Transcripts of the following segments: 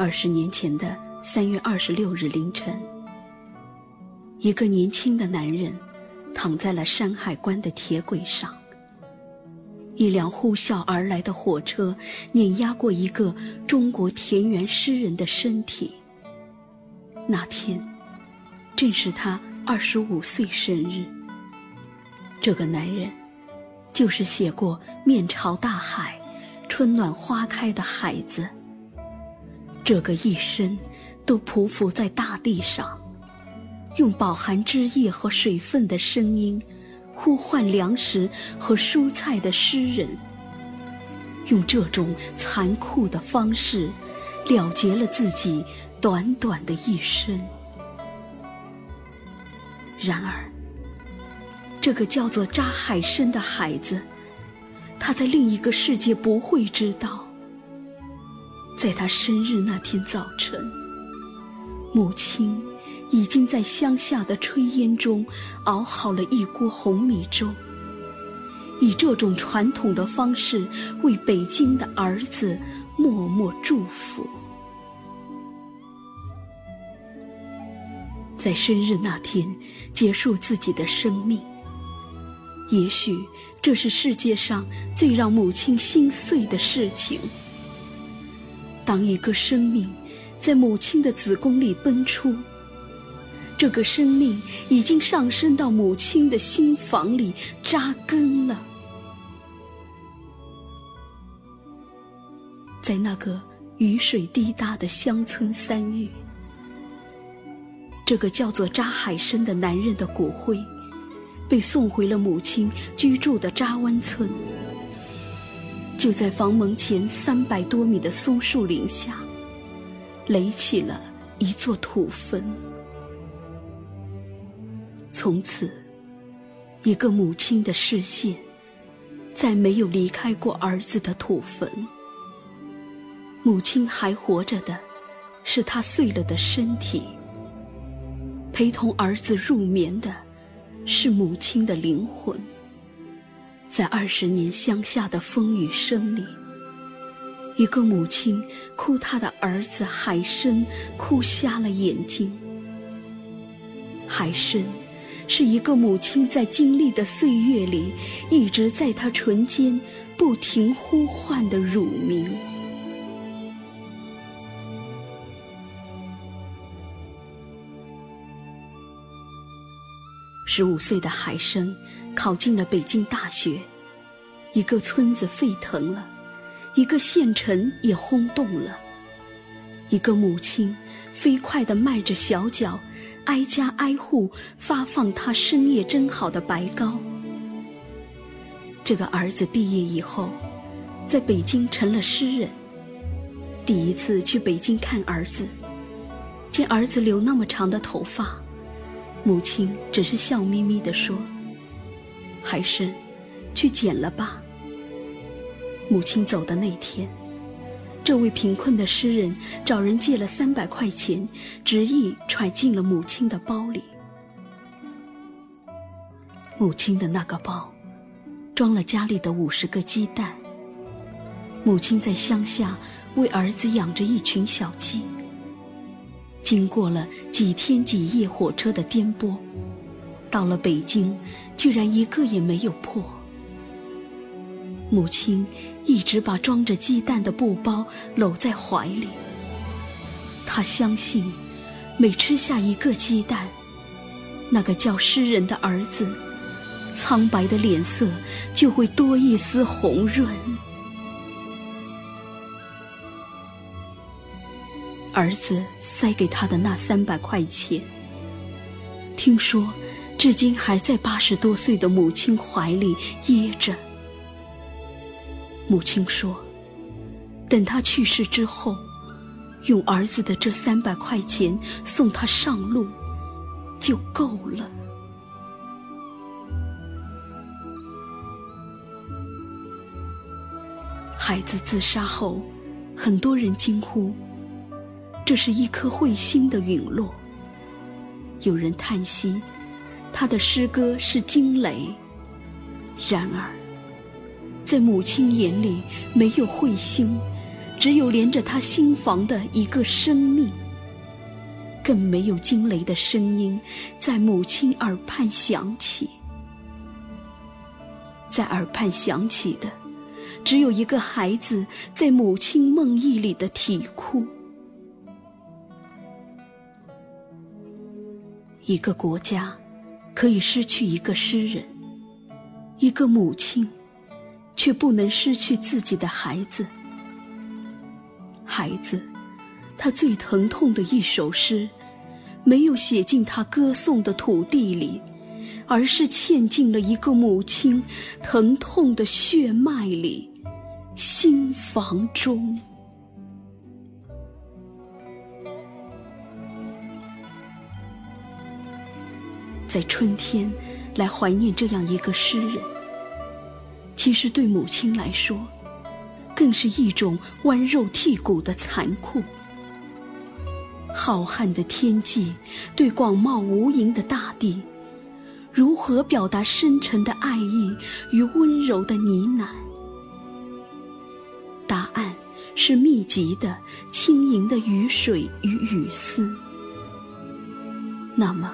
二十年前的三月二十六日凌晨，一个年轻的男人躺在了山海关的铁轨上。一辆呼啸而来的火车碾压过一个中国田园诗人的身体。那天，正是他二十五岁生日。这个男人，就是写过“面朝大海，春暖花开”的孩子。这个一生都匍匐在大地上，用饱含汁液和水分的声音呼唤粮食和蔬菜的诗人，用这种残酷的方式了结了自己短短的一生。然而，这个叫做扎海生的孩子，他在另一个世界不会知道。在他生日那天早晨，母亲已经在乡下的炊烟中熬好了一锅红米粥，以这种传统的方式为北京的儿子默默祝福。在生日那天结束自己的生命，也许这是世界上最让母亲心碎的事情。当一个生命在母亲的子宫里奔出，这个生命已经上升到母亲的心房里扎根了。在那个雨水滴答的乡村三月，这个叫做扎海生的男人的骨灰被送回了母亲居住的扎湾村。就在房门前三百多米的松树林下，垒起了一座土坟。从此，一个母亲的视线再没有离开过儿子的土坟。母亲还活着的，是他碎了的身体；陪同儿子入眠的，是母亲的灵魂。在二十年乡下的风雨声里，一个母亲哭她的儿子海参哭瞎了眼睛。海参是一个母亲在经历的岁月里，一直在她唇间不停呼唤的乳名。十五岁的海生考进了北京大学，一个村子沸腾了，一个县城也轰动了。一个母亲飞快地迈着小脚，挨家挨户发放他深夜蒸好的白糕。这个儿子毕业以后，在北京成了诗人。第一次去北京看儿子，见儿子留那么长的头发。母亲只是笑眯眯地说：“海生，去捡了吧。”母亲走的那天，这位贫困的诗人找人借了三百块钱，执意揣进了母亲的包里。母亲的那个包，装了家里的五十个鸡蛋。母亲在乡下为儿子养着一群小鸡。经过了几天几夜火车的颠簸，到了北京，居然一个也没有破。母亲一直把装着鸡蛋的布包搂在怀里。她相信，每吃下一个鸡蛋，那个叫诗人的儿子，苍白的脸色就会多一丝红润。儿子塞给他的那三百块钱，听说至今还在八十多岁的母亲怀里掖着。母亲说：“等他去世之后，用儿子的这三百块钱送他上路，就够了。”孩子自杀后，很多人惊呼。这是一颗彗星的陨落。有人叹息，他的诗歌是惊雷。然而，在母亲眼里，没有彗星，只有连着他心房的一个生命。更没有惊雷的声音在母亲耳畔响起，在耳畔响起的，只有一个孩子在母亲梦呓里的啼哭。一个国家可以失去一个诗人，一个母亲却不能失去自己的孩子。孩子。他最疼痛的一首诗，没有写进他歌颂的土地里，而是嵌进了一个母亲疼痛的血脉里、心房中。在春天，来怀念这样一个诗人，其实对母亲来说，更是一种剜肉剔骨的残酷。浩瀚的天际，对广袤无垠的大地，如何表达深沉的爱意与温柔的呢喃？答案是密集的、轻盈的雨水与雨丝。那么，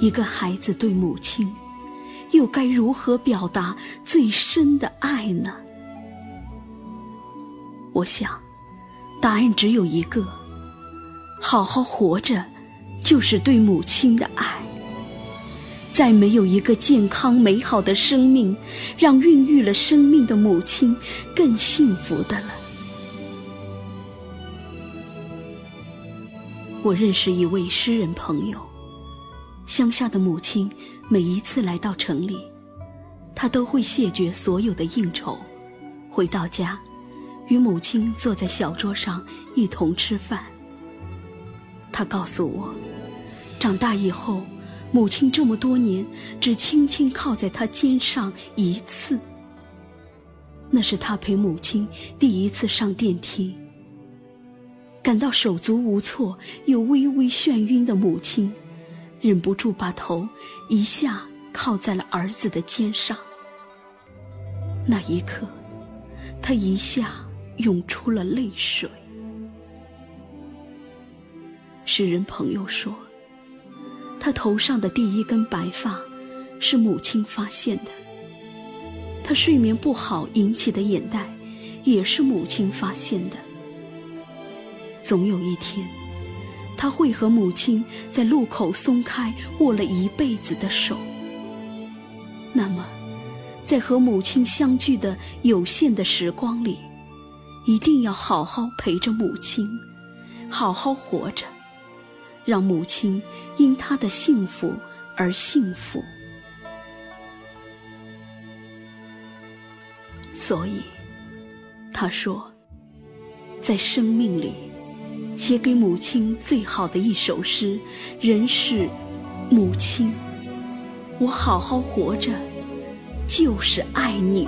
一个孩子对母亲，又该如何表达最深的爱呢？我想，答案只有一个。好好活着，就是对母亲的爱。再没有一个健康美好的生命，让孕育了生命的母亲更幸福的了。我认识一位诗人朋友，乡下的母亲每一次来到城里，他都会谢绝所有的应酬，回到家，与母亲坐在小桌上一同吃饭。他告诉我，长大以后，母亲这么多年只轻轻靠在他肩上一次。那是他陪母亲第一次上电梯，感到手足无措又微微眩晕的母亲，忍不住把头一下靠在了儿子的肩上。那一刻，他一下涌出了泪水。诗人朋友说：“他头上的第一根白发，是母亲发现的。他睡眠不好引起的眼袋，也是母亲发现的。总有一天，他会和母亲在路口松开握了一辈子的手。那么，在和母亲相聚的有限的时光里，一定要好好陪着母亲，好好活着。”让母亲因他的幸福而幸福。所以，他说，在生命里，写给母亲最好的一首诗，人是“母亲，我好好活着，就是爱您。”